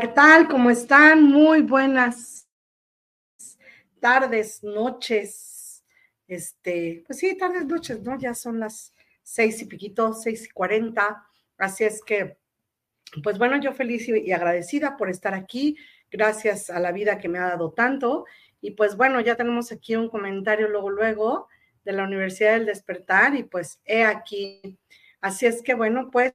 ¿Qué tal? ¿Cómo están? Muy buenas tardes, noches. Este, pues sí, tardes, noches, ¿no? Ya son las seis y piquito, seis y cuarenta. Así es que, pues bueno, yo feliz y agradecida por estar aquí. Gracias a la vida que me ha dado tanto. Y pues bueno, ya tenemos aquí un comentario luego, luego de la Universidad del Despertar y pues he aquí. Así es que bueno, pues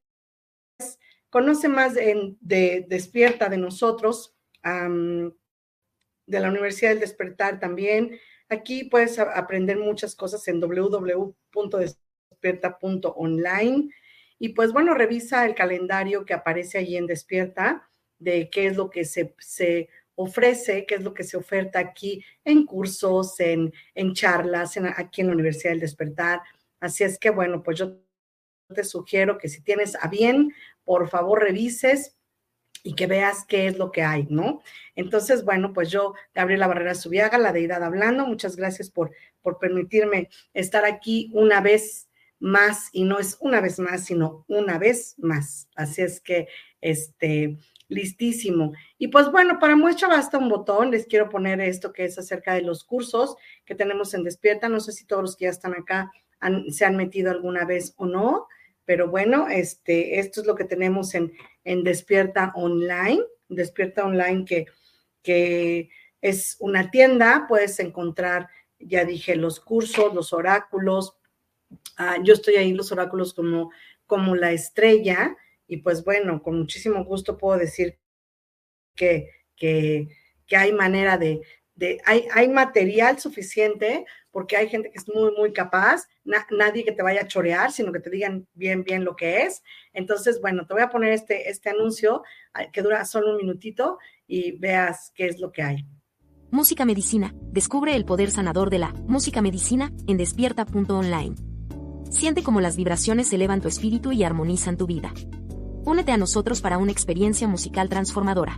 Conoce más de, Despierta de nosotros, de la Universidad del Despertar también. Aquí puedes aprender muchas cosas en www.despierta.online. Y pues bueno, revisa el calendario que aparece ahí en Despierta de qué es lo que se, se ofrece, qué es lo que se oferta aquí en cursos, en, en charlas, aquí en la Universidad del Despertar. Así es que bueno, pues yo te sugiero que si tienes a bien, por favor revises y que veas qué es lo que hay, ¿no? Entonces, bueno, pues yo, Gabriela Barrera Subiaga, la deidad hablando, muchas gracias por, por permitirme estar aquí una vez más, y no es una vez más, sino una vez más. Así es que, este, listísimo. Y pues bueno, para muestra basta un botón, les quiero poner esto que es acerca de los cursos que tenemos en Despierta, no sé si todos los que ya están acá se han metido alguna vez o no, pero bueno, este, esto es lo que tenemos en, en Despierta Online, Despierta Online que, que es una tienda, puedes encontrar, ya dije, los cursos, los oráculos. Ah, yo estoy ahí, los oráculos como, como la estrella, y pues bueno, con muchísimo gusto puedo decir que, que, que hay manera de, hay, material suficiente porque hay gente que es muy, muy capaz, nadie que te vaya a chorear, sino que te digan bien, bien lo que es. Entonces, bueno, te voy a poner este, este anuncio ah, que dura solo un minutito y veas qué es lo que hay. Música Medicina. Descubre el poder sanador de la música medicina en despierta.online. Siente cómo las vibraciones elevan tu espíritu y armonizan tu vida. Únete a nosotros para una experiencia musical transformadora.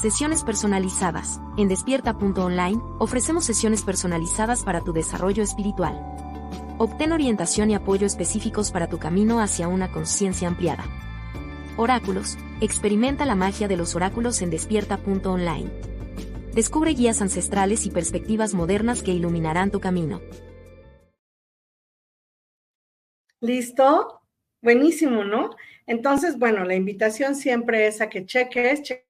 Sesiones personalizadas. En despierta.online, ofrecemos sesiones personalizadas para tu desarrollo espiritual. Obtén orientación y apoyo específicos para tu camino hacia una conciencia ampliada. Oráculos, experimenta la magia de los oráculos en despierta.online. Descubre guías ancestrales y perspectivas modernas que iluminarán tu camino. ¿Listo? Buenísimo, ¿no? Entonces, bueno, la invitación siempre es a que cheques, cheques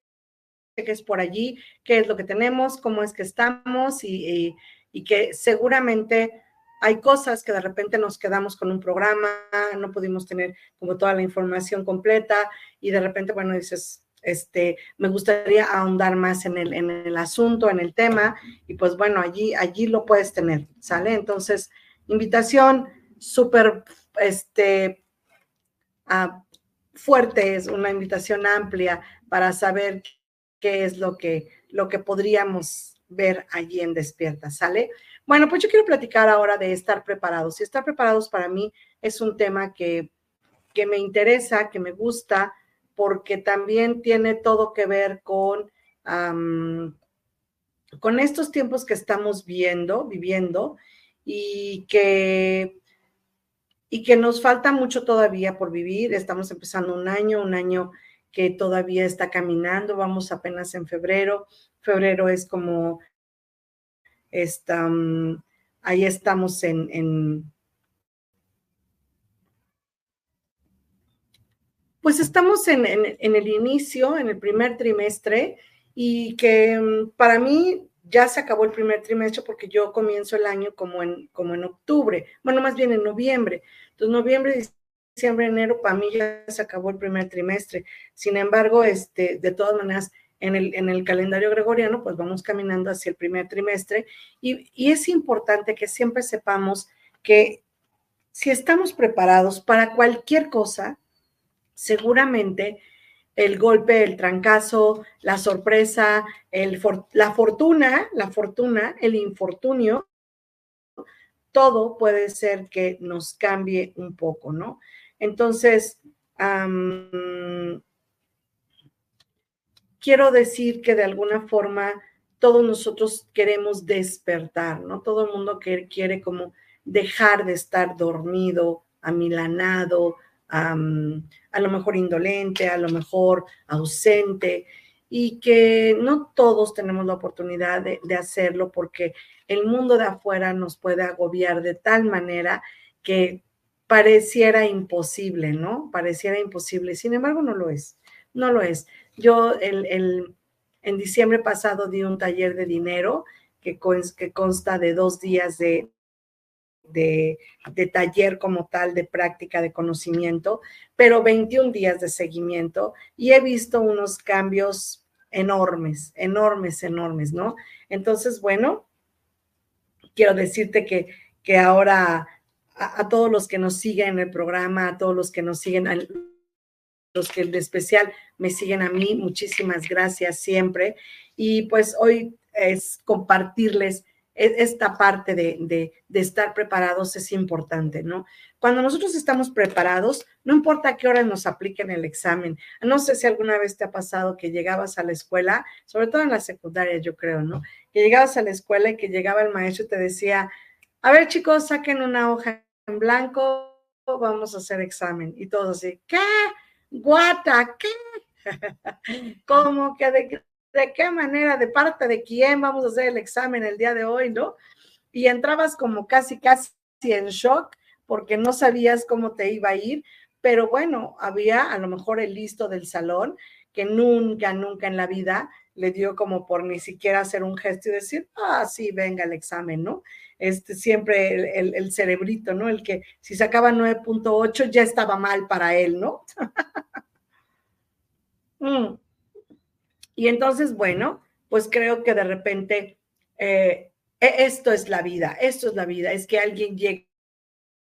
por allí qué es lo que tenemos, cómo es que estamos y, y que seguramente hay cosas que de repente nos quedamos con un programa, no pudimos tener como toda la información completa y de repente, bueno, dices, este, me gustaría ahondar más en el, en el asunto, en el tema, y pues bueno, allí, allí lo puedes tener, ¿sale? Entonces, invitación súper, este, uh, fuerte, es una invitación amplia para saber qué es lo que, lo que podríamos ver allí en Despierta, ¿sale? Bueno, pues yo quiero platicar ahora de estar preparados. Y estar preparados para mí es un tema que, que me interesa, que me gusta, porque también tiene todo que ver con, con estos tiempos que estamos viendo, viviendo, y que, y que nos falta mucho todavía por vivir. Estamos empezando un año, un año que todavía está caminando, vamos apenas en febrero. Febrero es como ahí estamos en, pues estamos en, el inicio, en el primer trimestre, y que mm, para mí ya se acabó el primer trimestre porque yo comienzo el año como en, como en octubre, bueno, más bien en noviembre. Entonces, noviembre, diciembre, enero, para mí ya se acabó el primer trimestre. Sin embargo, este, de todas maneras, en el, en el calendario gregoriano, pues vamos caminando hacia el primer trimestre y, y es importante que siempre sepamos que si estamos preparados para cualquier cosa, seguramente el golpe, el trancazo, la sorpresa, el la fortuna, la fortuna, el infortunio, todo puede ser que nos cambie un poco, ¿no? Entonces, quiero decir que de alguna forma todos nosotros queremos despertar, ¿no? Todo el mundo quiere, como dejar de estar dormido, amilanado, a lo mejor indolente, a lo mejor ausente, y que no todos tenemos la oportunidad de, de, hacerlo porque el mundo de afuera nos puede agobiar de tal manera que pareciera imposible, ¿no? Pareciera imposible. Sin embargo, no lo es, no lo es. Yo el, en diciembre pasado di un taller de dinero que, que consta de dos días de, de, taller como tal, de práctica de conocimiento, pero 21 días de seguimiento y he visto unos cambios enormes, enormes, enormes, ¿no? Entonces, bueno, quiero decirte que, que ahora a, a, todos los que nos siguen en el programa, a todos los que nos siguen, los que de especial me siguen a mí, muchísimas gracias siempre. Y pues hoy es compartirles e, esta parte de, estar preparados es importante, ¿no? Cuando nosotros estamos preparados, no importa a qué hora nos apliquen el examen. No sé si alguna vez te ha pasado que llegabas a la escuela, sobre todo en la secundaria, yo creo, ¿no? Que llegabas a la escuela y que llegaba el maestro y te decía, a ver chicos, saquen una hoja en blanco, vamos a hacer examen. Y todos así, ¿qué? Guata, ¿qué? ¿Cómo que de, de qué manera, de parte de quién vamos a hacer el examen el día de hoy, ¿no? Y entrabas como casi, casi en shock porque no sabías cómo te iba a ir, pero bueno, había a lo mejor el listo del salón que nunca, nunca en la vida le dio como por ni siquiera hacer un gesto y decir, ah, sí, venga el examen, ¿no? Este, siempre el, cerebrito, ¿no? El que si sacaba 9.8 ya estaba mal para él, ¿no? Mm. Y entonces, bueno, pues creo que de repente eh, e, esto es la vida, esto es la vida, es que alguien llegue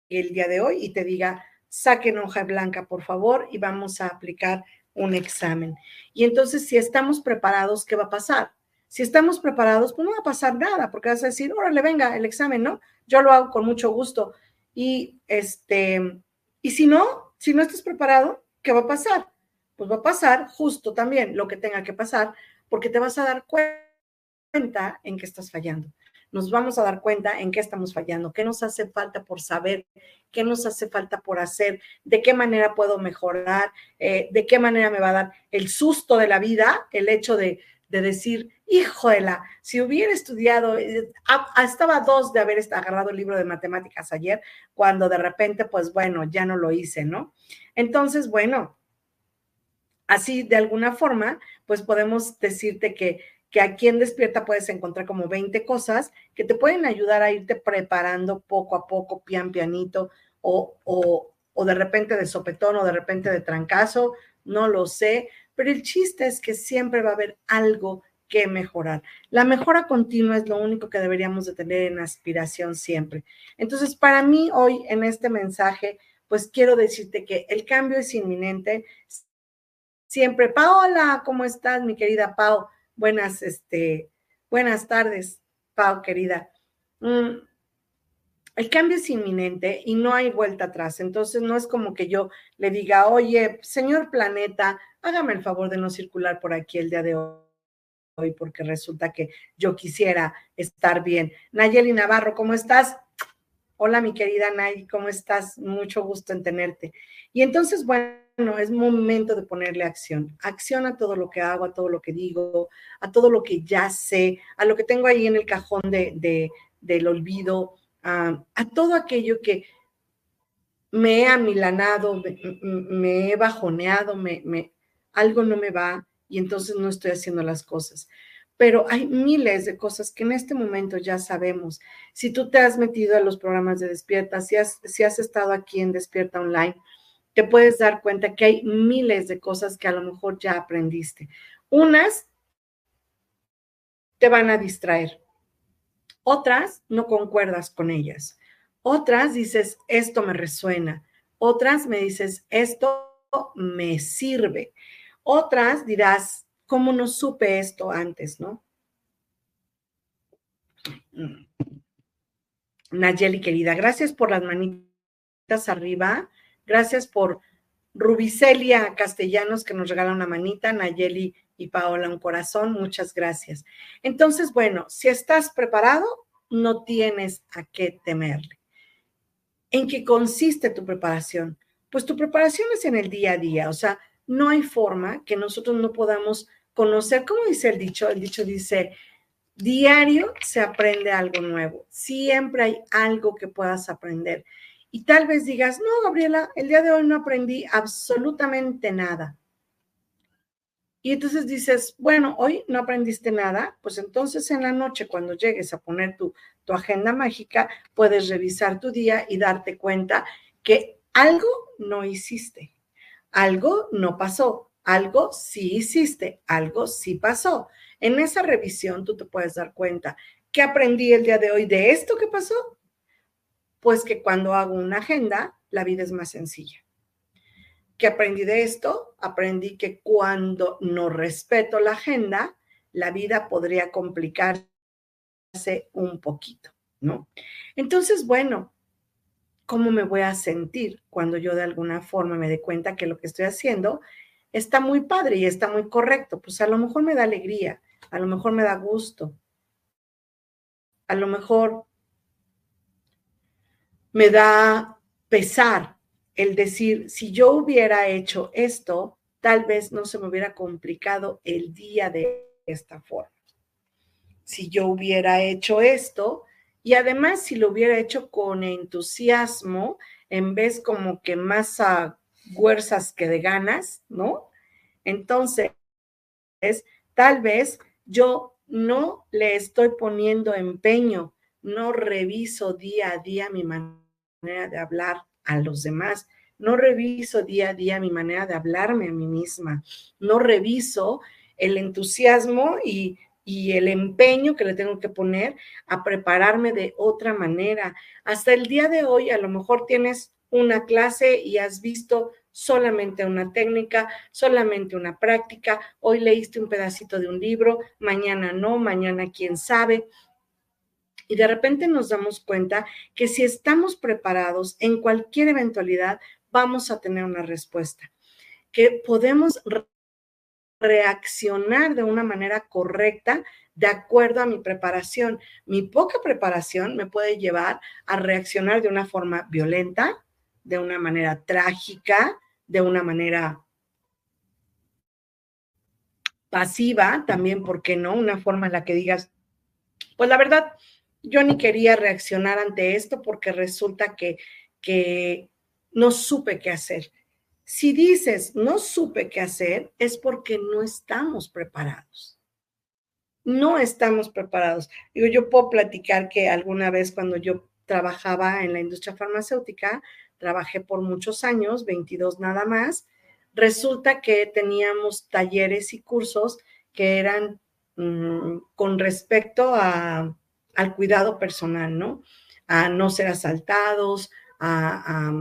el día de hoy y te diga, saquen hoja blanca, por favor, y vamos a aplicar un examen. Y entonces, si estamos preparados, ¿qué va a pasar? Si estamos preparados, pues no va a pasar nada, porque vas a decir, órale, venga, el examen, ¿no? Yo lo hago con mucho gusto. Y este, y si no, si no estás preparado, ¿qué va a pasar? Pues va a pasar justo también lo que tenga que pasar, porque te vas a dar cuenta en que estás fallando. nos vamos a dar cuenta en qué estamos fallando, qué nos hace falta por saber, qué nos hace falta por hacer, de qué manera puedo mejorar, eh, de qué manera me va a dar el susto de la vida, el hecho de, de decir, híjola, si hubiera estudiado, eh, estaba dos de haber agarrado el libro de matemáticas ayer, cuando de repente, pues bueno, ya no lo hice, ¿no? Entonces, bueno, así de alguna forma, pues podemos decirte que, que aquí en Despierta puedes encontrar como 20 cosas que te pueden ayudar a irte preparando poco a poco, pian pianito, o, o, o de repente de sopetón o de repente de trancazo, no lo sé, pero el chiste es que siempre va a haber algo que mejorar. La mejora continua es lo único que deberíamos de tener en aspiración siempre. Entonces, para mí hoy en este mensaje, pues quiero decirte que el cambio es inminente. Siempre, Paola, ¿cómo estás, mi querida Pau? Buenas, este, buenas tardes, Pau, querida. Mm, el cambio es inminente y no hay vuelta atrás. Entonces, no es como que yo le diga, oye, señor planeta, hágame el favor de no circular por aquí el día de hoy porque resulta que yo quisiera estar bien. Nayeli Navarro, ¿cómo estás? Hola, mi querida Nay, ¿cómo estás? Mucho gusto en tenerte. Y entonces, bueno, es momento de ponerle acción. Acción a todo lo que hago, a todo lo que digo, a todo lo que ya sé, a lo que tengo ahí en el cajón de, del olvido, a, todo aquello que me he amilanado, me, he bajoneado, me, algo no me va, y entonces no estoy haciendo las cosas. Pero hay miles de cosas que en este momento ya sabemos. Si tú te has metido a los programas de Despierta, si has, si has estado aquí en Despierta Online, te puedes dar cuenta que hay miles de cosas que a lo mejor ya aprendiste. Unas te van a distraer, otras no concuerdas con ellas, otras dices, esto me resuena, otras me dices, esto me sirve. Otras dirás, ¿cómo no supe esto antes, no? Mm. Nayeli, querida, gracias por las manitas arriba. Gracias por Rubicelia Castellanos, que nos regala una manita. Nayeli y Paola, un corazón. Muchas gracias. Entonces, bueno, si estás preparado, no tienes a qué temerle. ¿En qué consiste tu preparación? Pues tu preparación es en el día a día, o sea, no hay forma que nosotros no podamos conocer, ¿cómo dice el dicho? El dicho dice, diario se aprende algo nuevo, siempre hay algo que puedas aprender. Y tal vez digas, no, Gabriela, el día de hoy no aprendí absolutamente nada. Y entonces dices, bueno, hoy no aprendiste nada, pues entonces en la noche cuando llegues a poner tu, tu agenda mágica, puedes revisar tu día y darte cuenta que algo no hiciste algo no pasó, algo sí hiciste, algo sí pasó. En esa revisión tú te puedes dar cuenta. ¿Qué aprendí el día de hoy de esto que pasó? Pues que cuando hago una agenda, la vida es más sencilla. ¿Qué aprendí de esto? Aprendí que cuando no respeto la agenda, la vida podría complicarse un poquito, ¿no? Entonces, bueno, cómo me voy a sentir cuando yo de alguna forma me dé cuenta que lo que estoy haciendo está muy padre y está muy correcto. Pues a lo mejor me da alegría, a lo mejor me da gusto, a lo mejor me da pesar el decir, si yo hubiera hecho esto, tal vez no se me hubiera complicado el día de esta forma. Si yo hubiera hecho esto, y además, si lo hubiera hecho con entusiasmo, en vez como que más a fuerzas que de ganas, ¿no? Entonces, tal vez yo no le estoy poniendo empeño, no reviso día a día mi manera de hablar a los demás, no reviso día a día mi manera de hablarme a mí misma, no reviso el entusiasmo y y el empeño que le tengo que poner a prepararme de otra manera. Hasta el día de hoy, a lo mejor tienes una clase y has visto solamente una técnica, solamente una práctica. Hoy leíste un pedacito de un libro, mañana no, mañana quién sabe. Y de repente nos damos cuenta que si estamos preparados en cualquier eventualidad, vamos a tener una respuesta, que podemos reaccionar de una manera correcta de acuerdo a mi preparación. Mi poca preparación me puede llevar a reaccionar de una forma violenta, de una manera trágica, de una manera pasiva, también, ¿por qué no? Una forma en la que digas, pues la verdad, yo ni quería reaccionar ante esto porque resulta que, que no supe qué hacer. Si dices no supe qué hacer, es porque no estamos preparados. No estamos preparados. Digo, yo puedo platicar que alguna vez cuando yo trabajaba en la industria farmacéutica, trabajé por muchos años, 22 nada más, resulta que teníamos talleres y cursos que eran mm, con respecto a, al cuidado personal, ¿no? A no ser asaltados, a,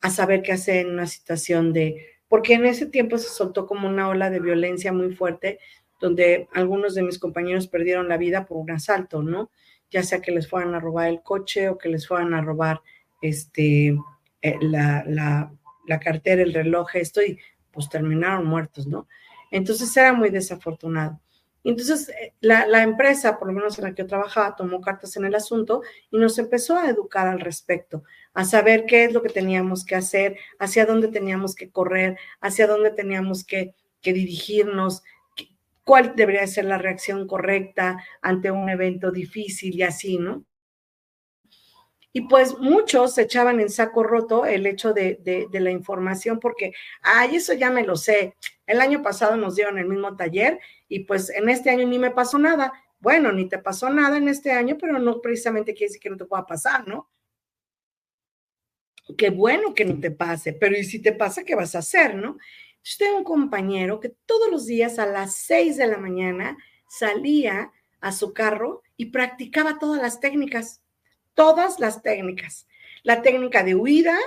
a, saber qué hacer en una situación de, porque en ese tiempo se soltó como una ola de violencia muy fuerte, donde algunos de mis compañeros perdieron la vida por un asalto, ¿no? Ya sea que les fueran a robar el coche o que les fueran a robar este, eh, la, la, la cartera, el reloj, esto, y pues terminaron muertos, ¿no? Entonces era muy desafortunado. Entonces, eh, la, la, empresa, por lo menos en la que yo trabajaba, tomó cartas en el asunto y nos empezó a educar al respecto, a saber qué es lo que teníamos que hacer, hacia dónde teníamos que correr, hacia dónde teníamos que, que dirigirnos, cuál debería ser la reacción correcta ante un evento difícil y así, ¿no? Y pues muchos echaban en saco roto el hecho de, de, la información porque, ay, eso ya me lo sé. El año pasado nos dieron el mismo taller y pues en este año ni me pasó nada. Bueno, ni te pasó nada en este año, pero no precisamente quiere decir que no te pueda pasar, ¿no? Qué bueno que no te pase, pero ¿y si te pasa, qué vas a hacer, no? Yo tengo un compañero que todos los días a las seis de la mañana salía a su carro y practicaba todas las técnicas todas las técnicas. La técnica de huida,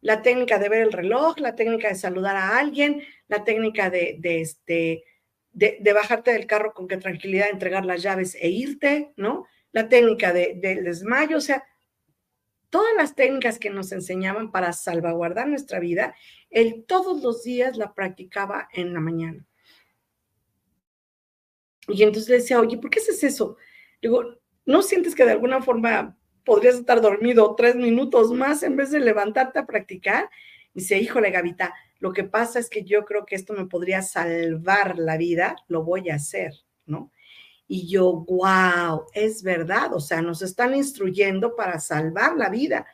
la técnica de ver el reloj, la técnica de saludar a alguien, la técnica de, este, de, bajarte del carro con qué tranquilidad, entregar las llaves e irte, ¿no? La técnica de, del desmayo, o sea, todas las técnicas que nos enseñaban para salvaguardar nuestra vida, él todos los días la practicaba en la mañana. Y entonces le decía, oye, ¿por qué haces eso? Digo, ¿no sientes que de alguna forma podrías estar dormido tres minutos más en vez de levantarte a practicar. Y dice, híjole, Gavita, lo que pasa es que yo creo que esto me podría salvar la vida, lo voy a hacer, ¿no? Y yo, wow, es verdad, o sea, nos están instruyendo para salvar la vida.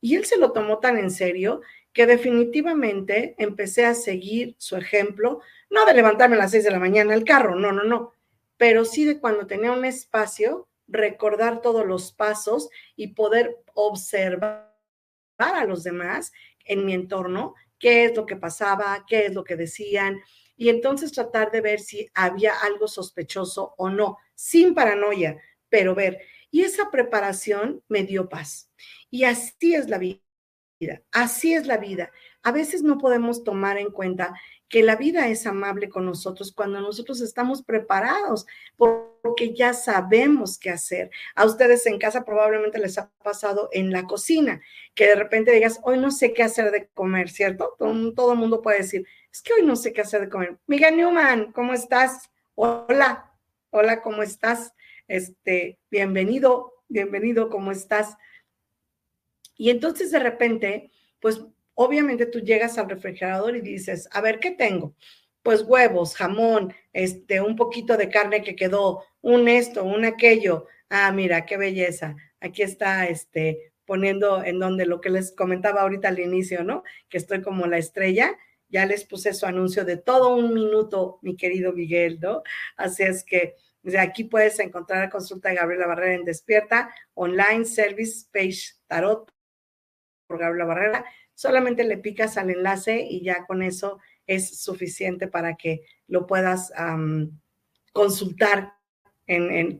Y él se lo tomó tan en serio que definitivamente empecé a seguir su ejemplo, no de levantarme a las seis de la mañana al carro, no, no, no, pero sí de cuando tenía un espacio, recordar todos los pasos y poder observar a los demás en mi entorno, qué es lo que pasaba, qué es lo que decían, y entonces tratar de ver si había algo sospechoso o no, sin paranoia, pero ver. Y esa preparación me dio paz. Y así es la vida, así es la vida. A veces no podemos tomar en cuenta que la vida es amable con nosotros cuando nosotros estamos preparados, porque ya sabemos qué hacer. A ustedes en casa probablemente les ha pasado en la cocina, que de repente digas, hoy no sé qué hacer de comer, ¿cierto? Todo, el mundo puede decir, es que hoy no sé qué hacer de comer. Miguel Newman, ¿cómo estás? Hola, hola, ¿cómo estás? Este, bienvenido, bienvenido, ¿cómo estás? Y entonces de repente, pues obviamente tú llegas al refrigerador y dices, a ver, ¿qué tengo? Pues huevos, jamón, este, un poquito de carne que quedó, un esto, un aquello. Ah, mira, qué belleza. Aquí está, este, poniendo en donde lo que les comentaba ahorita al inicio, ¿no? Que estoy como la estrella. Ya les puse su anuncio de todo un minuto, mi querido Miguel, ¿no? Así es que desde aquí puedes encontrar la consulta de Gabriela Barrera en Despierta, online service page tarot por Gabriela Barrera solamente le picas al enlace y ya con eso es suficiente para que lo puedas consultar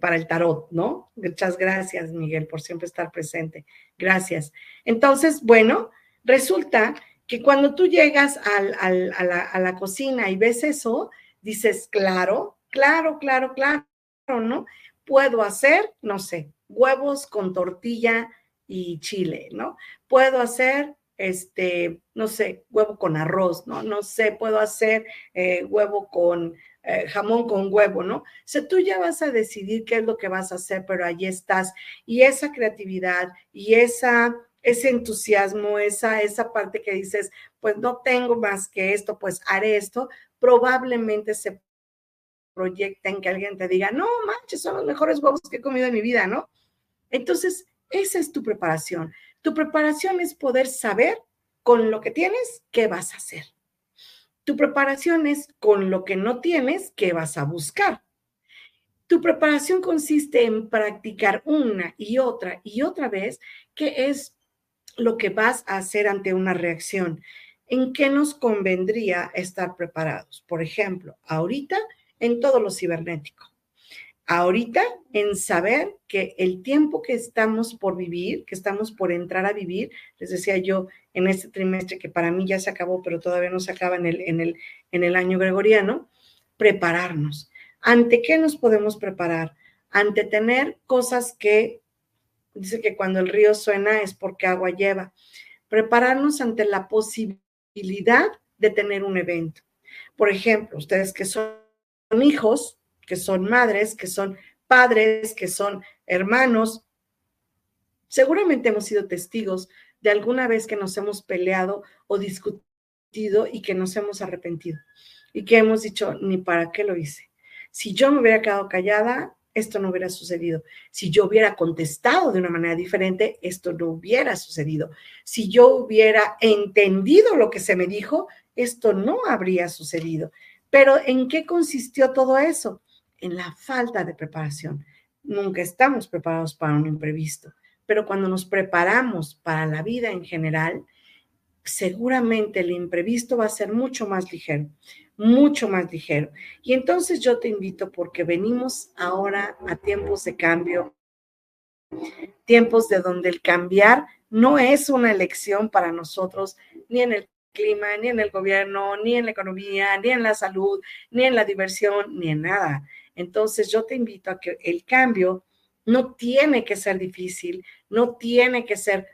para el tarot, ¿no? Muchas gracias, Miguel, por siempre estar presente. Gracias. Entonces, bueno, resulta que cuando tú llegas a, la, a la cocina y ves eso, dices, claro, claro, claro, claro, ¿no? Puedo hacer, no sé, huevos con tortilla y chile, ¿no? Puedo hacer este, no sé, huevo con arroz, ¿no? No sé, puedo hacer eh, huevo con eh, jamón con huevo, ¿no? O sea, tú ya vas a decidir qué es lo que vas a hacer, pero allí estás. Y esa creatividad y esa, ese entusiasmo, esa, esa parte que dices, pues no tengo más que esto, pues haré esto, probablemente se proyecta en que alguien te diga, no manches, son los mejores huevos que he comido en mi vida, ¿no? Entonces, esa es tu preparación. Tu preparación es poder saber con lo que tienes qué vas a hacer. Tu preparación es con lo que no tienes qué vas a buscar. Tu preparación consiste en practicar una y otra y otra vez qué es lo que vas a hacer ante una reacción. ¿En qué nos convendría estar preparados? Por ejemplo, ahorita en todo lo cibernético ahorita en saber que el tiempo que estamos por vivir, que estamos por entrar a vivir, les decía yo en este trimestre que para mí ya se acabó, pero todavía no se acaba en el, en el, en el año gregoriano, prepararnos. ¿Ante qué nos podemos preparar? Ante tener cosas que, dice que cuando el río suena es porque agua lleva. Prepararnos ante la posibilidad de tener un evento. Por ejemplo, ustedes que son hijos, que son madres, que son padres, que son hermanos. Seguramente hemos sido testigos de alguna vez que nos hemos peleado o discutido y que nos hemos arrepentido y que hemos dicho, ni para qué lo hice. Si yo me hubiera quedado callada, esto no hubiera sucedido. Si yo hubiera contestado de una manera diferente, esto no hubiera sucedido. Si yo hubiera entendido lo que se me dijo, esto no habría sucedido. Pero ¿en qué consistió todo eso? En la falta de preparación. Nunca estamos preparados para un imprevisto, pero cuando nos preparamos para la vida en general, seguramente el imprevisto va a ser mucho más ligero, mucho más ligero. Y entonces yo te invito porque venimos ahora a tiempos de cambio, tiempos de donde el cambiar no es una elección para nosotros, ni en el clima, ni en el gobierno, ni en la economía, ni en la salud, ni en la diversión, ni en nada. Entonces yo te invito a que el cambio no tiene que ser difícil, no tiene que ser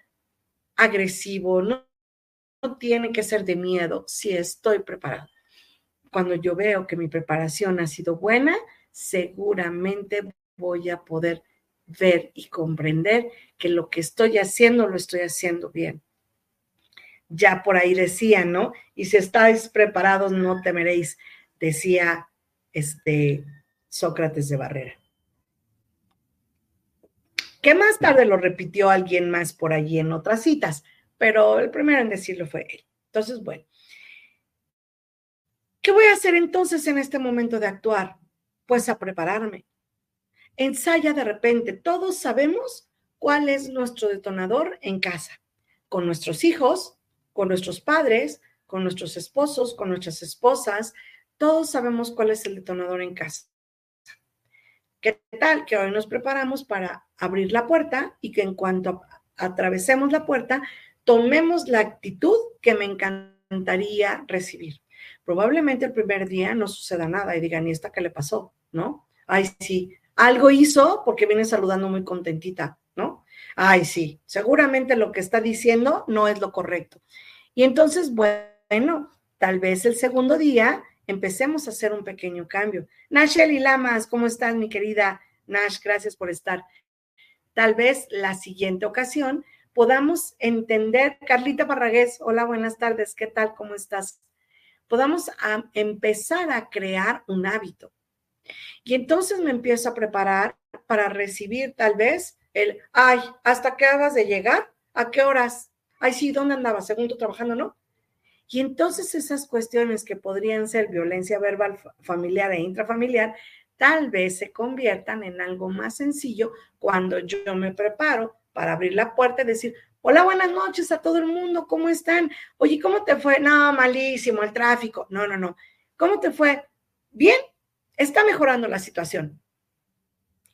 agresivo, no, tiene que ser de miedo si estoy preparado. Cuando yo veo que mi preparación ha sido buena, seguramente voy a poder ver y comprender que lo que estoy haciendo lo estoy haciendo bien. Ya por ahí decía, ¿no? Y si estáis preparados, no temeréis, decía este Sócrates de Barrera. Que más tarde lo repitió alguien más por allí en otras citas, pero el primero en decirlo fue él. Entonces, bueno. ¿Qué voy a hacer entonces en este momento de actuar? Pues a prepararme. Ensaya de repente. Todos sabemos cuál es nuestro detonador en casa, con nuestros hijos, con nuestros padres, con nuestros esposos, con nuestras esposas. Todos sabemos cuál es el detonador en casa. ¿Qué tal? Que hoy nos preparamos para abrir la puerta y que en cuanto atravesemos la puerta, tomemos la actitud que me encantaría recibir. Probablemente el primer día no suceda nada y digan, ¿y esta qué le pasó? ¿No? Ay, sí, algo hizo porque viene saludando muy contentita, ¿no? Ay, sí, seguramente lo que está diciendo no es lo correcto. Y entonces, bueno, tal vez el segundo día empecemos a hacer un pequeño cambio. Nacheli Lamas, ¿cómo estás, mi querida Nash? Gracias por estar. Tal vez la siguiente ocasión podamos entender, Carlita Parragués, hola, buenas tardes, ¿qué tal? ¿Cómo estás? Podamos empezar a crear un hábito. Y entonces me empiezo a preparar para recibir tal vez el, ay, ¿hasta qué horas de llegar? ¿A qué horas? Ay, sí, ¿dónde andabas? Segundo trabajando, ¿no? Y entonces esas cuestiones que podrían ser violencia verbal familiar e intrafamiliar, tal vez se conviertan en algo más sencillo cuando yo me preparo para abrir la puerta y decir, hola, buenas noches a todo el mundo, ¿cómo están? Oye, ¿cómo te fue? No, malísimo, el tráfico. No, no, no. ¿Cómo te fue? Bien, está mejorando la situación.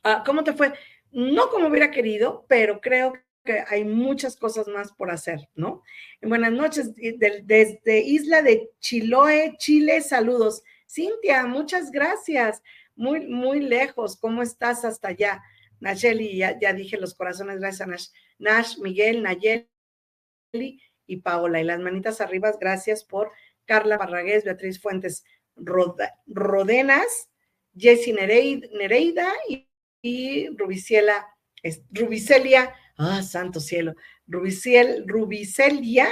Ah, ¿Cómo te fue? No como hubiera querido, pero creo que hay muchas cosas más por hacer, ¿no? Buenas noches, desde Isla de Chiloé, Chile, saludos. Cintia, muchas gracias. Muy, muy lejos. ¿Cómo estás hasta allá? Nacheli, ya, ya dije los corazones, gracias a Nash. Nash, Miguel, Nayeli y Paola. Y las manitas arriba, gracias por Carla Barragués, Beatriz Fuentes. Rodenas, Jessie Nereida, y, y Rubiciela, Rubicelia, ah, santo cielo, Rubiciel, Rubicelia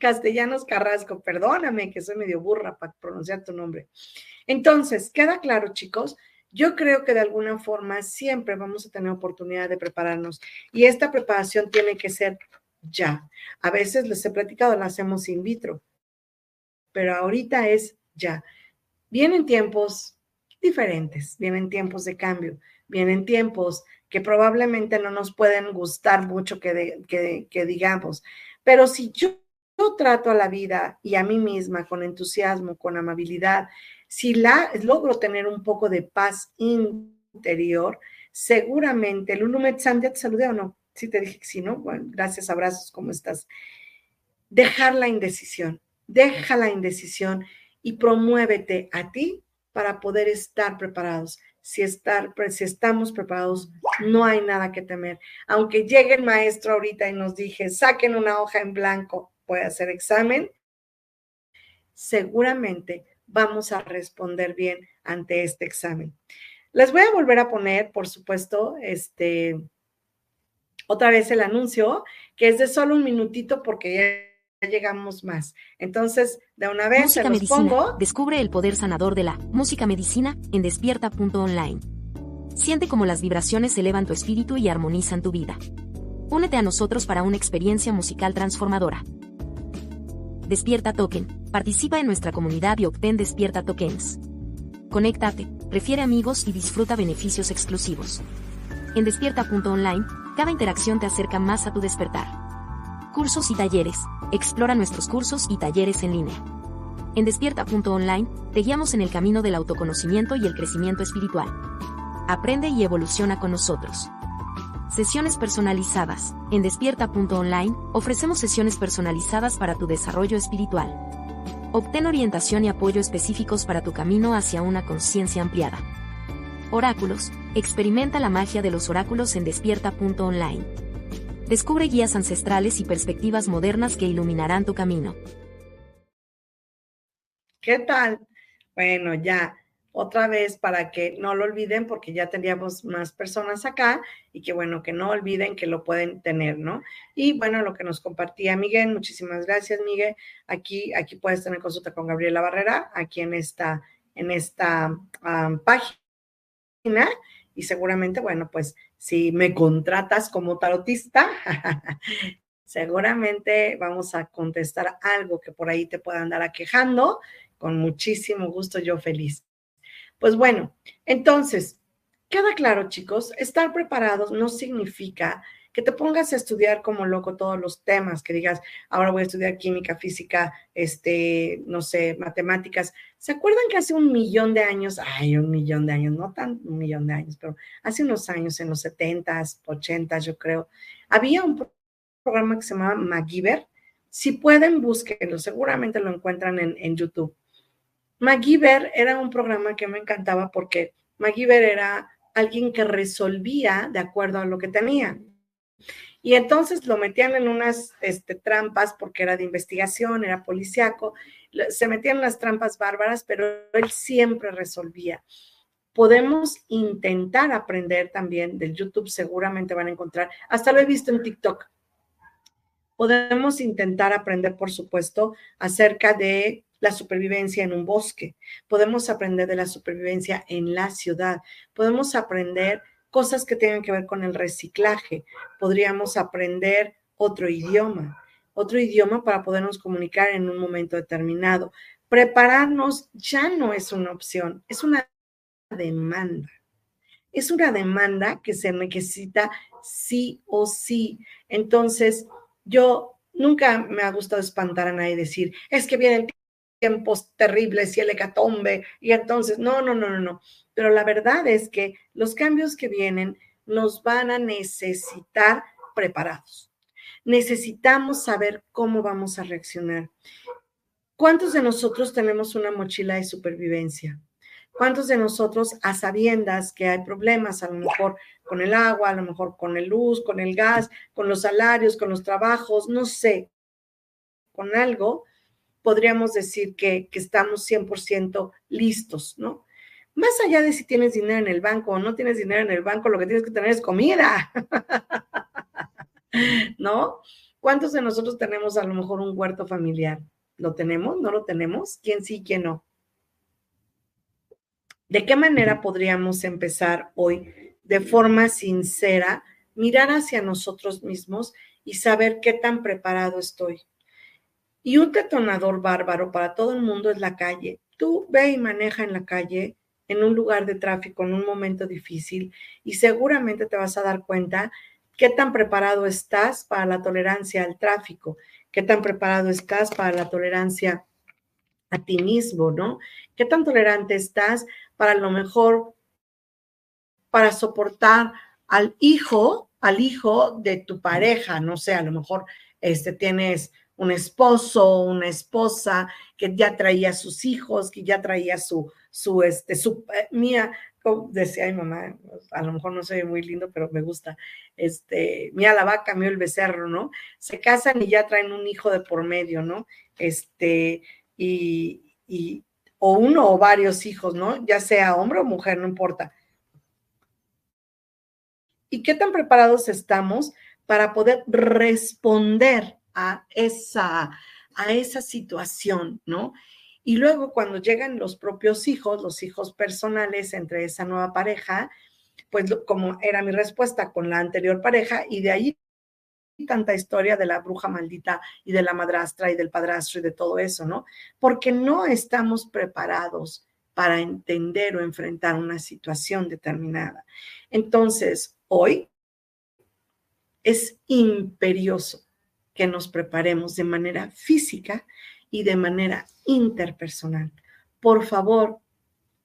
Castellanos Carrasco, perdóname que soy medio burra para pronunciar tu nombre. Entonces, queda claro, chicos, yo creo que de alguna forma siempre vamos a tener oportunidad de prepararnos y esta preparación tiene que ser ya. A veces les he platicado, la hacemos in vitro, pero ahorita es ya. Vienen tiempos diferentes, vienen tiempos de cambio, vienen tiempos que probablemente no nos pueden gustar mucho que, digamos, pero si yo trato a la vida y a mí misma con entusiasmo, con amabilidad, si la, logro tener un poco de paz interior, seguramente, Lulu Metzam, ¿ya te saludé o no? Sí, te dije que sí, ¿no? Bueno, gracias, abrazos, ¿cómo estás? Dejar la indecisión, deja la indecisión y promuévete a ti para poder estar preparados. Si, estamos preparados, no hay nada que temer. Aunque llegue el maestro ahorita y nos dije, saquen una hoja en blanco, puede hacer examen, seguramente vamos a responder bien ante este examen. Les voy a volver a poner, por supuesto, este, otra vez el anuncio, que es de solo un minutito porque ya llegamos más. Entonces, de una vez música se los medicina. pongo. Descubre el poder sanador de la música medicina en despierta.online. Siente cómo las vibraciones elevan tu espíritu y armonizan tu vida. Únete a nosotros para una experiencia musical transformadora. Despierta Token. Participa en nuestra comunidad y obtén Despierta Tokens. Conéctate, refiere amigos y disfruta beneficios exclusivos. En despierta.online, cada interacción te acerca más a tu despertar. Cursos y talleres. Explora nuestros cursos y talleres en línea. En despierta.online, te guiamos en el camino del autoconocimiento y el crecimiento espiritual. Aprende y evoluciona con nosotros. Sesiones personalizadas. En despierta.online ofrecemos sesiones personalizadas para tu desarrollo espiritual. Obtén orientación y apoyo específicos para tu camino hacia una conciencia ampliada. Oráculos. Experimenta la magia de los oráculos en despierta.online. Descubre guías ancestrales y perspectivas modernas que iluminarán tu camino. ¿Qué tal? Bueno, ya otra vez para que no lo olviden porque ya teníamos más personas acá y que bueno, que no olviden que lo pueden tener, ¿no? Y bueno, lo que nos compartía Miguel, muchísimas gracias Miguel. Aquí, aquí puedes tener consulta con Gabriela Barrera, aquí en esta, en esta página y seguramente, bueno, pues si me contratas como tarotista, seguramente vamos a contestar algo que por ahí te pueda andar aquejando. Con muchísimo gusto, yo feliz. Pues bueno, entonces, queda claro, chicos, estar preparados no significa que te pongas a estudiar como loco todos los temas, que digas, ahora voy a estudiar química, física, este, no sé, matemáticas. ¿Se acuerdan que hace un millón de años, ay, un millón de años, no tan un millón de años, pero hace unos años, en los 70s, 80 yo creo, había un programa que se llamaba MacGyver. Si pueden, búsquenlo, seguramente lo encuentran en, en YouTube. MacGyver era un programa que me encantaba porque MacGyver era alguien que resolvía de acuerdo a lo que tenía. Y entonces lo metían en unas este, trampas porque era de investigación, era policíaco, se metían en las trampas bárbaras, pero él siempre resolvía. Podemos intentar aprender también del YouTube, seguramente van a encontrar, hasta lo he visto en TikTok. Podemos intentar aprender, por supuesto, acerca de la supervivencia en un bosque, podemos aprender de la supervivencia en la ciudad, podemos aprender cosas que tengan que ver con el reciclaje, podríamos aprender otro idioma, otro idioma para podernos comunicar en un momento determinado. Prepararnos ya no es una opción, es una demanda. Es una demanda que se necesita sí o sí. Entonces, yo nunca me ha gustado espantar a nadie y decir, es que viene el tiempos terribles y el hecatombe, y entonces, no, no, no, no, no. Pero la verdad es que los cambios que vienen nos van a necesitar preparados. Necesitamos saber cómo vamos a reaccionar. ¿Cuántos de nosotros tenemos una mochila de supervivencia? ¿Cuántos de nosotros, a sabiendas que hay problemas, a lo mejor con el agua, a lo mejor con el luz, con el gas, con los salarios, con los trabajos, no sé, con algo, podríamos decir que, que estamos 100% listos, ¿no? Más allá de si tienes dinero en el banco o no tienes dinero en el banco, lo que tienes que tener es comida, ¿no? ¿Cuántos de nosotros tenemos a lo mejor un huerto familiar? ¿Lo tenemos? ¿No lo tenemos? ¿Quién sí, quién no? ¿De qué manera podríamos empezar hoy de forma sincera, mirar hacia nosotros mismos y saber qué tan preparado estoy? Y un detonador bárbaro para todo el mundo es la calle. Tú ve y maneja en la calle, en un lugar de tráfico, en un momento difícil, y seguramente te vas a dar cuenta qué tan preparado estás para la tolerancia al tráfico, qué tan preparado estás para la tolerancia a ti mismo, ¿no? ¿Qué tan tolerante estás para lo mejor, para soportar al hijo, al hijo de tu pareja, no sé, a lo mejor este, tienes un esposo, una esposa que ya traía sus hijos, que ya traía su, su, este, su, eh, mía, decía mi mamá, a lo mejor no soy muy lindo, pero me gusta, este, mía la vaca, mío el becerro, ¿no? Se casan y ya traen un hijo de por medio, ¿no? Este, y, y o uno o varios hijos, ¿no? Ya sea hombre o mujer, no importa. ¿Y qué tan preparados estamos para poder responder a esa, a esa situación, ¿no? Y luego cuando llegan los propios hijos, los hijos personales entre esa nueva pareja, pues como era mi respuesta con la anterior pareja, y de ahí tanta historia de la bruja maldita y de la madrastra y del padrastro y de todo eso, ¿no? Porque no estamos preparados para entender o enfrentar una situación determinada. Entonces, hoy es imperioso que nos preparemos de manera física y de manera interpersonal. Por favor,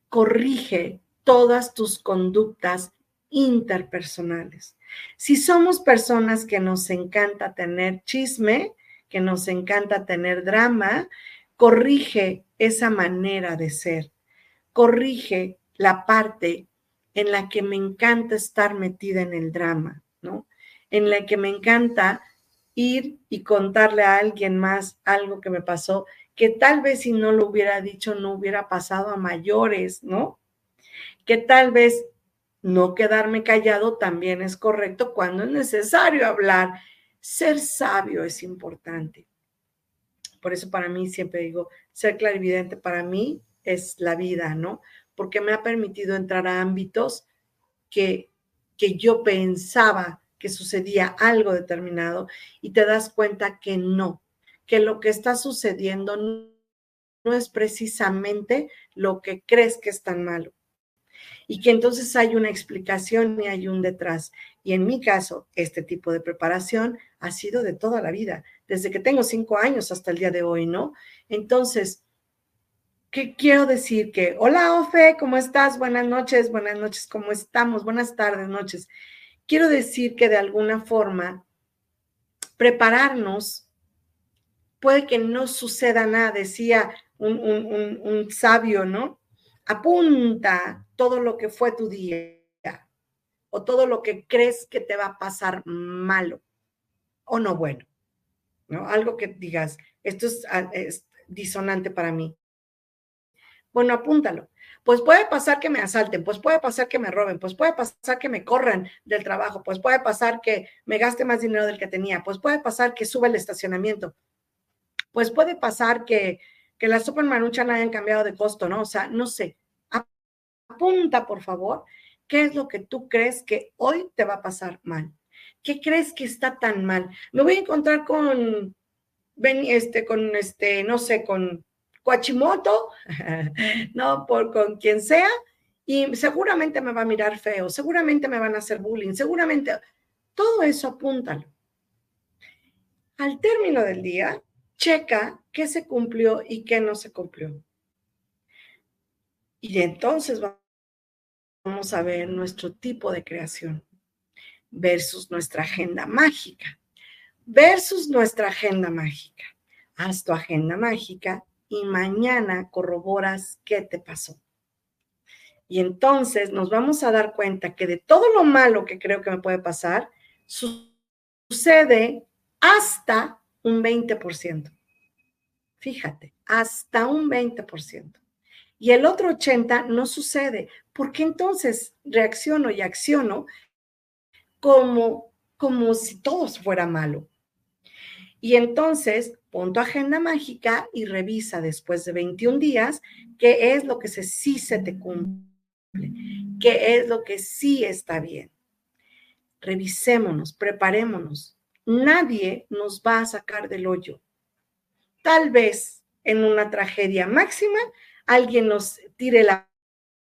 corrige todas tus conductas interpersonales. Si somos personas que nos encanta tener chisme, que nos encanta tener drama, corrige esa manera de ser. Corrige la parte en la que me encanta estar metida en el drama, ¿no? En la que me encanta ir y contarle a alguien más algo que me pasó, que tal vez si no lo hubiera dicho no hubiera pasado a mayores, ¿no? Que tal vez no quedarme callado también es correcto cuando es necesario hablar. Ser sabio es importante. Por eso para mí siempre digo, ser clarividente para mí es la vida, ¿no? Porque me ha permitido entrar a ámbitos que, que yo pensaba que sucedía algo determinado y te das cuenta que no, que lo que está sucediendo no, es precisamente lo que crees que es tan malo. Y que entonces hay una explicación y hay un detrás. Y en mi caso, este tipo de preparación ha sido de toda la vida, desde que tengo cinco años hasta el día de hoy, ¿no? Entonces, ¿qué quiero decir? Que, hola, Ofe, ¿cómo estás? Buenas noches, buenas noches, ¿cómo estamos? Buenas tardes, noches. Quiero decir que de alguna forma prepararnos puede que no suceda nada, decía un, sabio, ¿no? Apunta todo lo que fue tu día o todo lo que crees que te va a pasar malo o no bueno, ¿no? Algo que digas, esto es, ah, es disonante para mí. Bueno, apúntalo. Pues puede pasar que me asalten, pues puede pasar que me roben, pues puede pasar que me corran del trabajo, pues puede pasar que me gaste más dinero del que tenía, pues puede pasar que suba el estacionamiento, pues puede pasar que, que la sopa maruchan hayan cambiado de costo, ¿no? O sea, no sé. Apunta, por favor, qué es lo que tú crees que hoy te va a pasar mal. ¿Qué crees que está tan mal? Me voy a encontrar con, este, con este, no sé, con Cuachimoto, ¿no? Por con quien sea, y seguramente me va a mirar feo, seguramente me van a hacer bullying, seguramente todo eso apúntalo. Al término del día, checa qué se cumplió y qué no se cumplió. Y entonces vamos a ver nuestro tipo de creación versus nuestra agenda mágica, versus nuestra agenda mágica. Haz tu agenda mágica y mañana corroboras qué te pasó. Y entonces nos vamos a dar cuenta que de todo lo malo que creo que me puede pasar, sucede hasta un 20%. Fíjate, hasta un 20%. Y el otro 80% no sucede. porque entonces reacciono y acciono como, como si todo fuera malo? Y entonces pon tu agenda mágica y revisa después de 21 días qué es lo que se, sí se te cumple, qué es lo que sí está bien. Revisémonos, preparémonos. Nadie nos va a sacar del hoyo. Tal vez en una tragedia máxima alguien nos tire la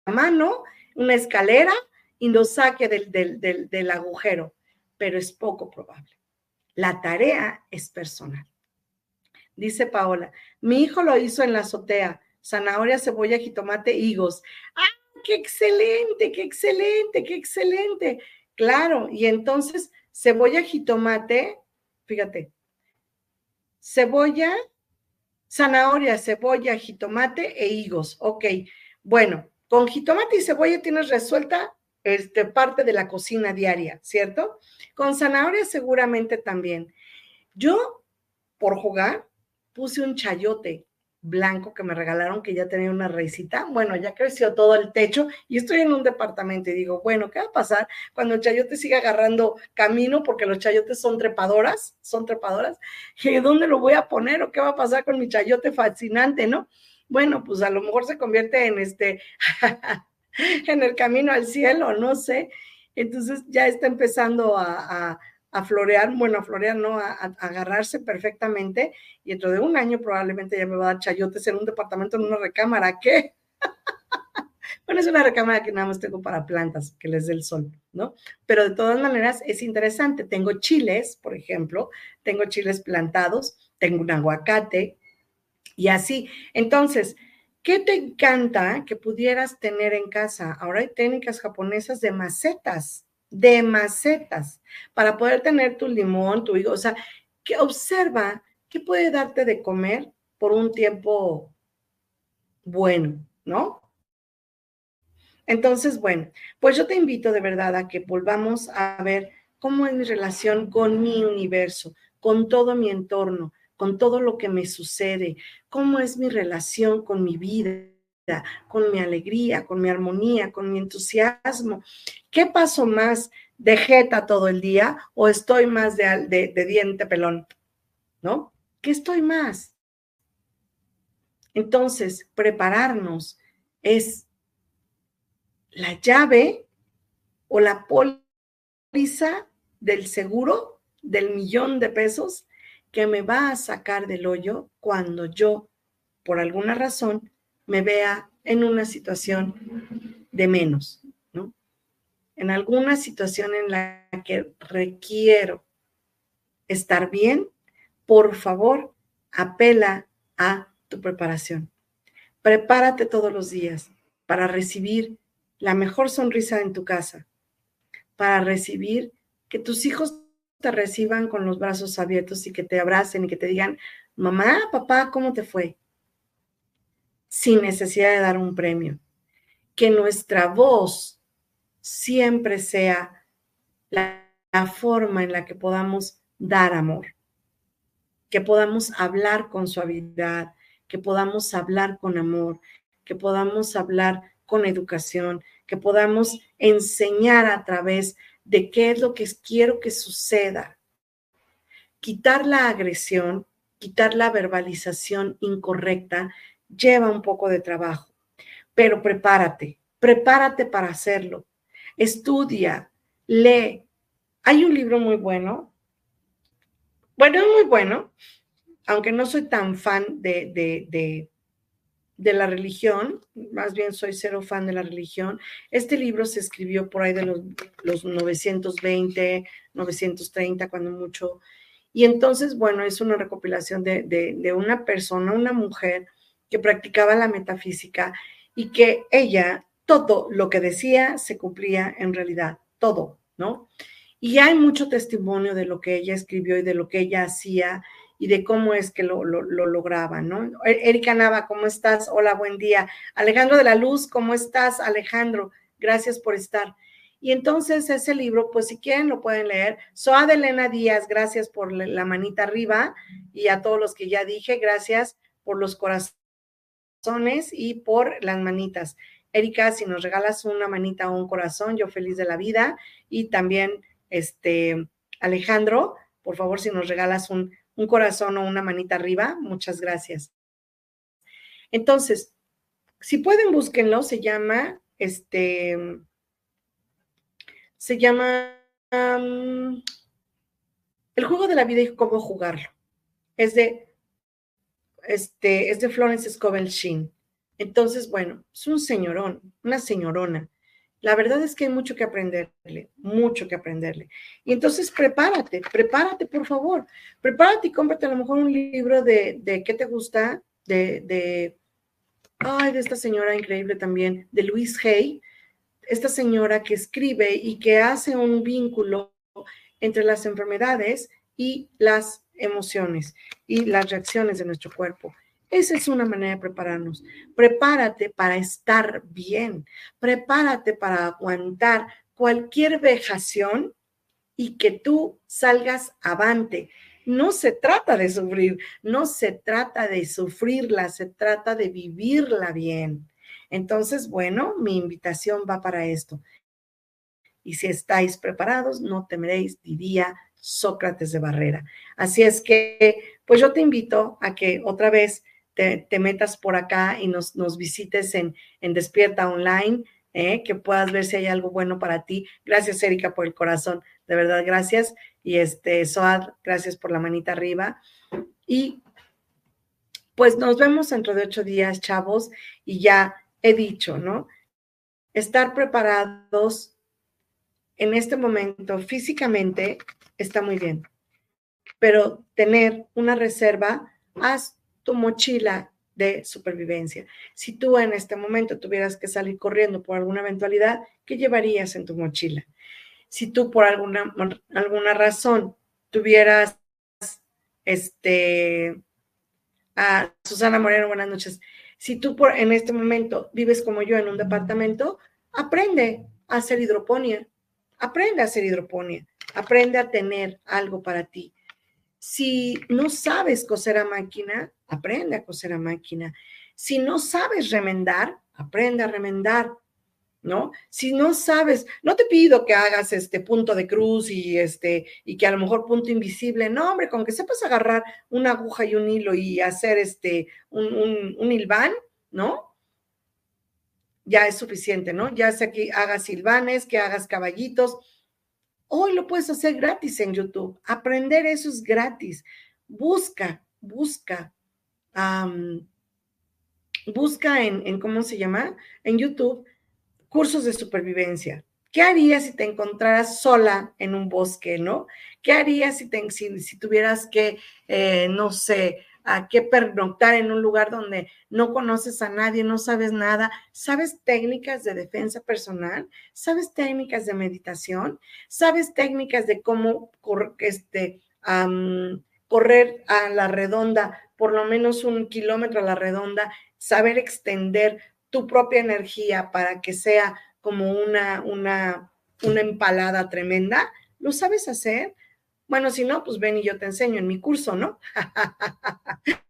mano, una escalera y nos saque del, del, del agujero, pero es poco probable. La tarea es personal. Dice Paola, mi hijo lo hizo en la azotea, zanahoria, cebolla, jitomate, higos. ¡Ah, qué excelente, qué excelente, qué excelente! Claro, y entonces cebolla, jitomate, fíjate, cebolla, zanahoria, cebolla, jitomate e higos. Ok, bueno, con jitomate y cebolla tienes resuelta este, parte de la cocina diaria, ¿cierto? Con zanahoria seguramente también. Yo, por jugar, puse un chayote blanco que me regalaron, que ya tenía una raicita. Bueno, ya creció todo el techo y estoy en un departamento y digo, bueno, ¿qué va a pasar cuando el chayote siga agarrando camino? Porque los chayotes son trepadoras, son trepadoras. ¿Y dónde lo voy a poner o qué va a pasar con mi chayote fascinante, no? Bueno, pues a lo mejor se convierte en este en el camino al cielo, no sé. Entonces ya está empezando a, florear, bueno, a florear, ¿no? A, agarrarse perfectamente y dentro de un año probablemente ya me va a dar chayotes en un departamento, en una recámara, ¿qué? bueno, es una recámara que nada más tengo para plantas, que les dé el sol, ¿no? Pero de todas maneras es interesante. Tengo chiles, por ejemplo, tengo chiles plantados, tengo un aguacate y así. Entonces, ¿Qué te encanta que pudieras tener en casa? Ahora hay técnicas japonesas de macetas, de macetas, para poder tener tu limón, tu higo. O sea, que observa qué puede darte de comer por un tiempo bueno, ¿no? Entonces, bueno, pues yo te invito de verdad a que volvamos a ver cómo es mi relación con mi universo, con todo mi entorno, con todo lo que me sucede, cómo es mi relación con mi vida, con mi alegría, con mi armonía, con mi entusiasmo. ¿Qué paso más de jeta todo el día o estoy más de, diente pelón? ¿No? ¿Qué estoy más? Entonces, prepararnos es la llave o la póliza del seguro del millón de pesos que me va a sacar del hoyo cuando yo, por alguna razón, me vea en una situación de menos, ¿no? En alguna situación en la que requiero estar bien, por favor, apela a tu preparación. Prepárate todos los días para recibir la mejor sonrisa en tu casa, para recibir que tus hijos te reciban con los brazos abiertos y que te abracen y que te digan, mamá, papá, ¿cómo te fue? Sin necesidad de dar un premio. Que nuestra voz siempre sea la, forma en la que podamos dar amor, que podamos hablar con suavidad, que podamos hablar con amor, que podamos hablar con educación, que podamos enseñar a través de qué es lo que quiero que suceda. Quitar la agresión, quitar la verbalización incorrecta lleva un poco de trabajo, pero prepárate, prepárate para hacerlo. Estudia, lee. Hay un libro muy bueno. Bueno, es muy bueno, aunque no soy tan fan de, de de la religión, más bien soy cero fan de la religión. Este libro se escribió por ahí de los, los 920, 930, cuando mucho. Y entonces, bueno, es una recopilación de, de, una persona, una mujer que practicaba la metafísica y que ella, todo lo que decía se cumplía en realidad, todo, ¿no? Y hay mucho testimonio de lo que ella escribió y de lo que ella hacía y de cómo es que lo, lo, lograban, ¿no? E-, Erika Nava, ¿cómo estás? Hola, buen día. Alejandro de la Luz, ¿cómo estás? Alejandro, gracias por estar. Y entonces ese libro, pues si quieren lo pueden leer. Soa de Elena Díaz, gracias por la manita arriba y a todos los que ya dije, gracias por los corazones y por las manitas. Erika, si nos regalas una manita o un corazón, yo feliz de la vida. Y también, este, Alejandro, por favor, si nos regalas un, un corazón o una manita arriba, muchas gracias. Entonces, si pueden, búsquenlo, se llama, este, se llama El juego de la vida y cómo jugarlo. Es de, este, es de Florence Scovel Sheen. Entonces, bueno, es un señorón, una señorona. La verdad es que hay mucho que aprenderle, mucho que aprenderle. Y entonces prepárate, prepárate, por favor. Prepárate y cómprate a lo mejor un libro de, de qué te gusta, de, ay, de esta señora increíble también, de Louise Hay, esta señora que escribe y que hace un vínculo entre las enfermedades y las emociones y las reacciones de nuestro cuerpo. Esa es una manera de prepararnos. Prepárate para estar bien. Prepárate para aguantar cualquier vejación y que tú salgas avante. No se trata de sufrir, no se trata de sufrirla, se trata de vivirla bien. Entonces, bueno, mi invitación va para esto. Y si estáis preparados, no temeréis, diría Sócrates de Barrera. Así es que, pues yo te invito a que otra vez te, metas por acá y nos, nos visites en, en Despierta Online, ¿eh? que puedas ver si hay algo bueno para ti. Gracias, Erika, por el corazón. De verdad, gracias. Y este, Soad, gracias por la manita arriba. Y pues nos vemos dentro de ocho días, chavos, y ya he dicho, ¿no? Estar preparados en este momento físicamente está muy bien, pero tener una reserva, haz tu mochila de supervivencia. Si tú en este momento tuvieras que salir corriendo por alguna eventualidad, ¿qué llevarías en tu mochila? Si tú por alguna, alguna razón tuvieras, este, a Susana Moreno, buenas noches. Si tú por, en este momento vives como yo en un departamento, aprende a hacer hidroponía, aprende a hacer hidroponía, aprende a tener algo para ti. Si no sabes coser a máquina, aprende a coser a máquina. Si no sabes remendar, aprende a remendar, ¿no? Si no sabes, no te pido que hagas este punto de cruz y este y que a lo mejor punto invisible, no, hombre, con que sepas agarrar una aguja y un hilo y hacer este un, un, ¿no? Ya es suficiente, ¿no? Ya sea que hagas silvanes, que hagas caballitos, Hoy lo puedes hacer gratis en YouTube. Aprender eso es gratis. Busca, busca, busca en, ¿cómo se llama? En YouTube, cursos de supervivencia. ¿Qué harías si te encontraras sola en un bosque, no? ¿Qué harías si, te, si, tuvieras que, eh, no sé, a qué pernoctar en un lugar donde no conoces a nadie, no sabes nada, sabes técnicas de defensa personal, sabes técnicas de meditación, sabes técnicas de cómo este, correr a la redonda, por lo menos un kilómetro a la redonda, saber extender tu propia energía para que sea como una, una, una empalada tremenda, ¿lo sabes hacer? Bueno, si no, pues ven y yo te enseño en mi curso, ¿no?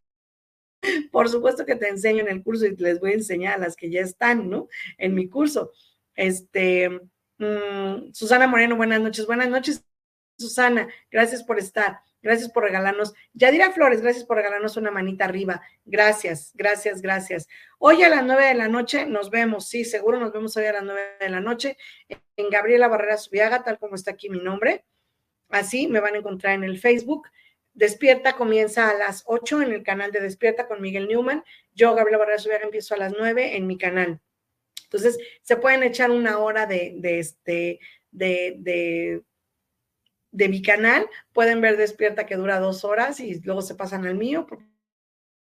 Por supuesto que te enseño en el curso y les voy a enseñar a las que ya están, ¿no? En mi curso. Este, mm, Susana Moreno, buenas noches. Buenas noches, Susana. Gracias por estar. Gracias por regalarnos. Yadira Flores, gracias por regalarnos una manita arriba. Gracias, gracias, gracias. Hoy a las nueve de la noche nos vemos. Sí, seguro nos vemos hoy a las nueve de la noche en Gabriela Barrera Subiaga, tal como está aquí mi nombre. Así me van a encontrar en el Facebook. Despierta comienza a las 8 en el canal de Despierta con Miguel Newman. Yo, Gabriela Barrera Subiaga, empiezo a las 9 en mi canal. Entonces, se pueden echar una hora de, este, de, de, mi canal. Pueden ver Despierta que dura dos horas y luego se pasan al mío,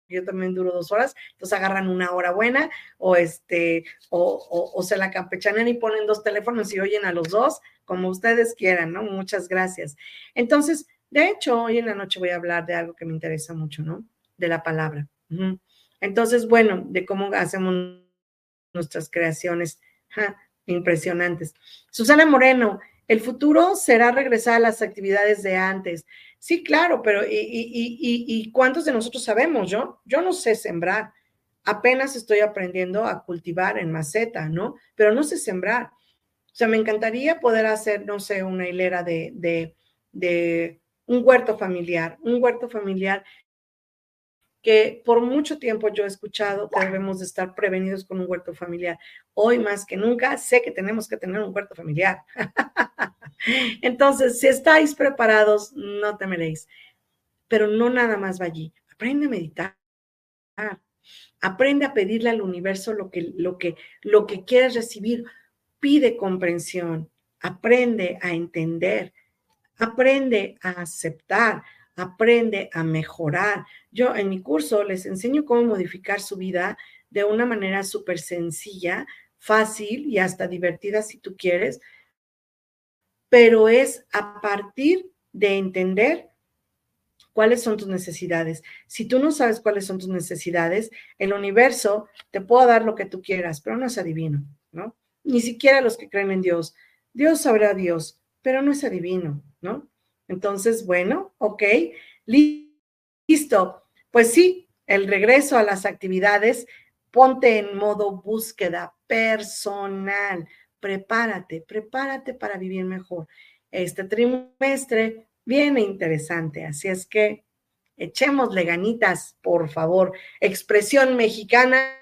yo también duro dos horas, entonces agarran una hora buena o este, o, se la campechanean y ponen dos teléfonos y oyen a los dos, como ustedes quieran, ¿no? Muchas gracias. Entonces, de hecho, hoy en la noche voy a hablar de algo que me interesa mucho, ¿no? De la palabra. Entonces, bueno, de cómo hacemos nuestras creaciones impresionantes. Susana Moreno, el futuro será regresar a las actividades de antes. Sí, claro, pero ¿y, y, cuántos de nosotros sabemos? Yo, yo no sé sembrar. Apenas estoy aprendiendo a cultivar en maceta, ¿no? Pero no sé sembrar. O sea, me encantaría poder hacer, no sé, una hilera de, de, de un huerto familiar, un huerto familiar que por mucho tiempo yo he escuchado que debemos de estar prevenidos con un huerto familiar. Hoy más que nunca sé que tenemos que tener un huerto familiar. Entonces, si estáis preparados, no temeréis. Pero no nada más va allí. Aprende a meditar. Aprende a pedirle al universo lo que, lo que, lo que quieres recibir. Pide comprensión. Aprende a entender. Aprende a aceptar aprende a mejorar. Yo en mi curso les enseño cómo modificar su vida de una manera súper sencilla, fácil y hasta divertida si tú quieres, pero es a partir de entender cuáles son tus necesidades. Si tú no sabes cuáles son tus necesidades, el universo te puede dar lo que tú quieras, pero no es adivino, ¿no? Ni siquiera los que creen en Dios. Dios sabrá Dios, pero no es adivino, ¿no? Entonces, bueno, ok, listo. Pues sí, el regreso a las actividades, ponte en modo búsqueda personal. Prepárate, prepárate para vivir mejor. Este trimestre viene interesante, así es que echémosle ganitas, por favor. Expresión mexicana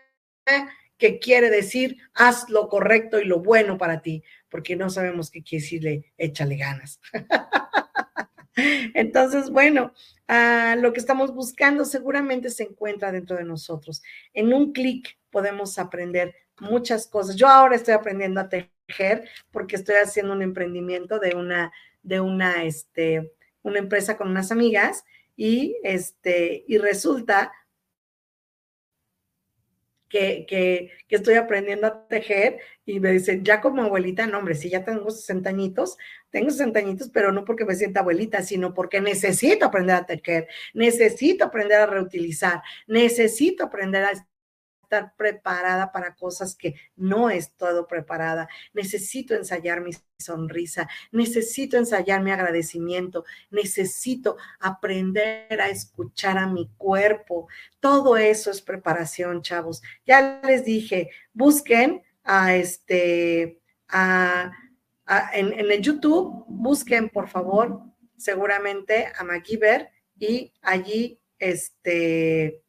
que quiere decir haz lo correcto y lo bueno para ti, porque no sabemos qué quiere decirle échale ganas. Entonces, bueno, ah, lo que estamos buscando seguramente se encuentra dentro de nosotros. En un clic podemos aprender muchas cosas. Yo ahora estoy aprendiendo a tejer porque estoy haciendo un emprendimiento de una, de una, este, una empresa con unas amigas y, este, y resulta que, estoy aprendiendo a tejer y me dicen, ya como abuelita, no, hombre, sí, ya tengo 60 añitos, tengo 60 añitos, pero no porque me sienta abuelita, sino porque necesito aprender a tejer, necesito aprender a reutilizar, necesito aprender a estar preparada para cosas que no es todo preparada. Necesito ensayar mi sonrisa, necesito ensayar mi agradecimiento, necesito aprender a escuchar a mi cuerpo. Todo eso es preparación, chavos. Ya les dije, busquen a este, a, en, en, el YouTube, busquen por favor, seguramente a MacGyver y allí, este,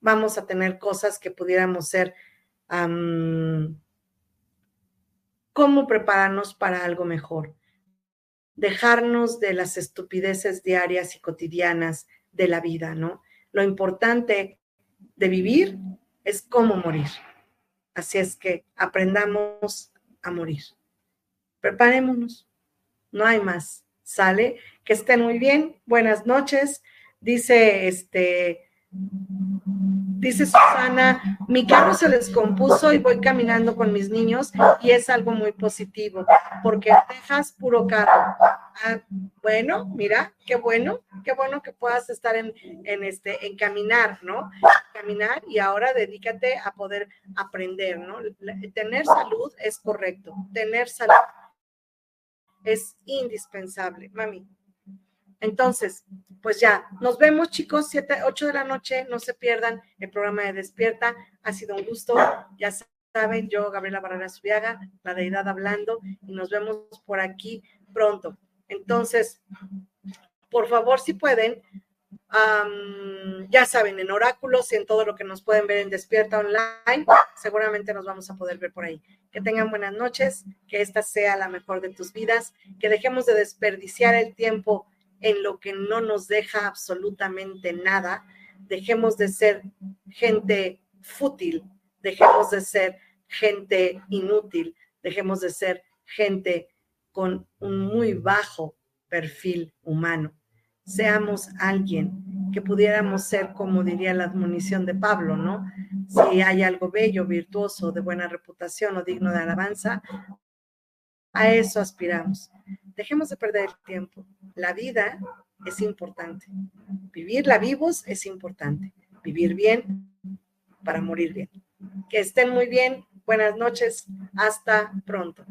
vamos a tener cosas que pudiéramos ser, cómo prepararnos para algo mejor, dejarnos de las estupideces diarias y cotidianas de la vida, ¿no? Lo importante de vivir es cómo morir. Así es que aprendamos a morir. Preparémonos. No hay más. Sale. Que estén muy bien. Buenas noches. Dice este Dice Susana, mi carro se descompuso y voy caminando con mis niños y es algo muy positivo, porque dejas puro carro. Ah, bueno, mira, qué bueno, qué bueno que puedas estar en, en, este, en caminar, ¿no? Caminar y ahora dedícate a poder aprender, ¿no? Tener salud es correcto, tener salud es indispensable, mami. Entonces, pues ya, nos vemos chicos, 7, 8 de la noche, no se pierdan el programa de Despierta, ha sido un gusto, ya saben, yo, Gabriela Barrera Subiaga, la deidad hablando, y nos vemos por aquí pronto. Entonces, por favor, si pueden, ya saben, en oráculos y en todo lo que nos pueden ver en Despierta Online, seguramente nos vamos a poder ver por ahí. Que tengan buenas noches, que esta sea la mejor de tus vidas, que dejemos de desperdiciar el tiempo en lo que no nos deja absolutamente nada, dejemos de ser gente fútil, dejemos de ser gente inútil, dejemos de ser gente con un muy bajo perfil humano. Seamos alguien que pudiéramos ser, como diría la admonición de Pablo, ¿no? Si hay algo bello, virtuoso, de buena reputación o digno de alabanza, a eso aspiramos. Dejemos de perder el tiempo. La vida es importante. Vivirla vivos es importante. Vivir bien para morir bien. Que estén muy bien. Buenas noches. Hasta pronto.